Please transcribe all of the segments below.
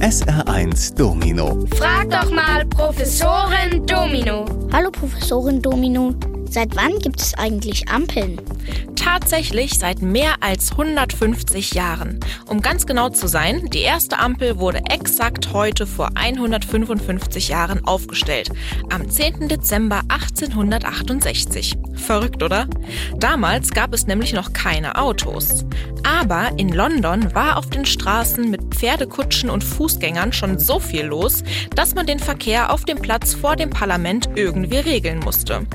SR1 Domino. Frag doch mal Professorin Domino. Hallo Professorin Domino. Seit wann gibt es eigentlich Ampeln? Tatsächlich seit mehr als 150 Jahren. Um ganz genau zu sein, die erste Ampel wurde exakt heute vor 155 Jahren aufgestellt, am 10. Dezember 1868. Verrückt, oder? Damals gab es nämlich noch keine Autos. Aber in London war auf den Straßen mit Pferdekutschen und Fußgängern schon so viel los, dass man den Verkehr auf dem Platz vor dem Parlament irgendwie regeln musste.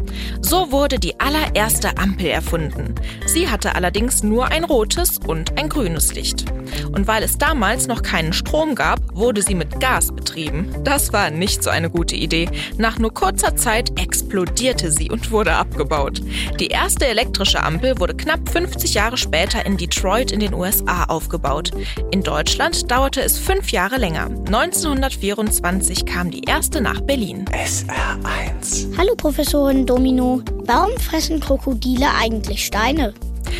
So wurde die allererste Ampel erfunden. Sie hatte allerdings nur ein rotes und ein grünes Licht. Und weil es damals noch keinen Strom gab, wurde sie mit Gas betrieben. Das war nicht so eine gute Idee. Nach nur kurzer Zeit explodierte sie und wurde abgebaut. Die erste elektrische Ampel wurde knapp 50 Jahre später in Detroit in den USA aufgebaut. In Deutschland dauerte es fünf Jahre länger. 1924 kam die erste nach Berlin. SR1. Hallo Professorin Domino. Warum fressen Krokodile eigentlich Steine?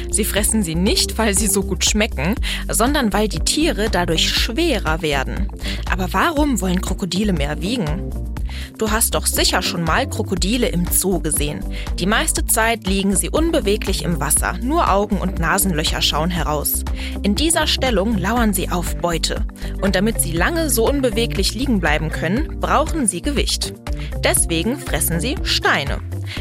Sie fressen sie nicht, weil sie so gut schmecken, sondern weil die Tiere dadurch schwerer werden. Aber warum wollen Krokodile mehr wiegen? Du hast doch sicher schon mal Krokodile im Zoo gesehen. Die meiste Zeit liegen sie unbeweglich im Wasser, nur Augen und Nasenlöcher schauen heraus. In dieser Stellung lauern sie auf Beute. Und damit sie lange so unbeweglich liegen bleiben können, brauchen sie Gewicht. Deswegen fressen sie Steine.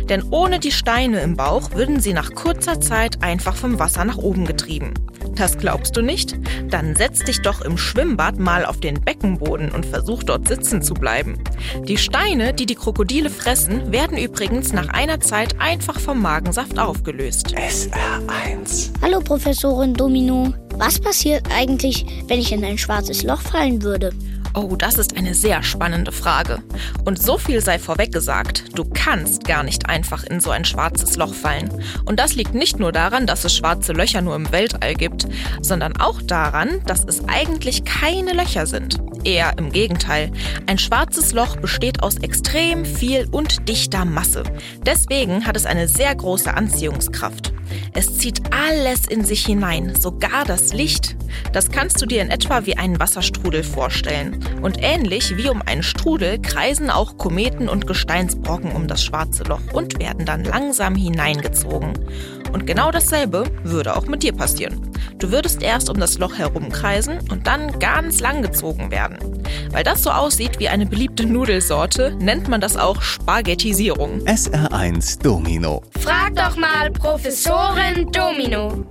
Denn ohne die Steine im Bauch würden sie nach kurzer Zeit einfach vom Wasser nach oben getrieben. Das glaubst du nicht? Dann setz dich doch im Schwimmbad mal auf den Beckenboden und versuch dort sitzen zu bleiben. Die Steine, die die Krokodile fressen, werden übrigens nach einer Zeit einfach vom Magensaft aufgelöst. SR1. Hallo Professorin Domino. Was passiert eigentlich, wenn ich in ein schwarzes Loch fallen würde? Oh, das ist eine sehr spannende Frage. Und so viel sei vorweg gesagt, du kannst gar nicht einfach in so ein schwarzes Loch fallen. Und das liegt nicht nur daran, dass es schwarze Löcher nur im Weltall gibt, sondern auch daran, dass es eigentlich keine Löcher sind. Eher im Gegenteil. Ein schwarzes Loch besteht aus extrem viel und dichter Masse. Deswegen hat es eine sehr große Anziehungskraft. Es zieht alles in sich hinein, sogar das Licht. Das kannst du dir in etwa wie einen Wasserstrudel vorstellen. Und ähnlich wie um einen Strudel kreisen auch Kometen und Gesteinsbrocken um das schwarze Loch und werden dann langsam hineingezogen. Und genau dasselbe würde auch mit dir passieren. Du würdest erst um das Loch herumkreisen und dann ganz lang gezogen werden. Weil das so aussieht wie eine beliebte Nudelsorte, nennt man das auch Spaghettisierung. SR1 Domino. Frag doch mal Professorin Domino.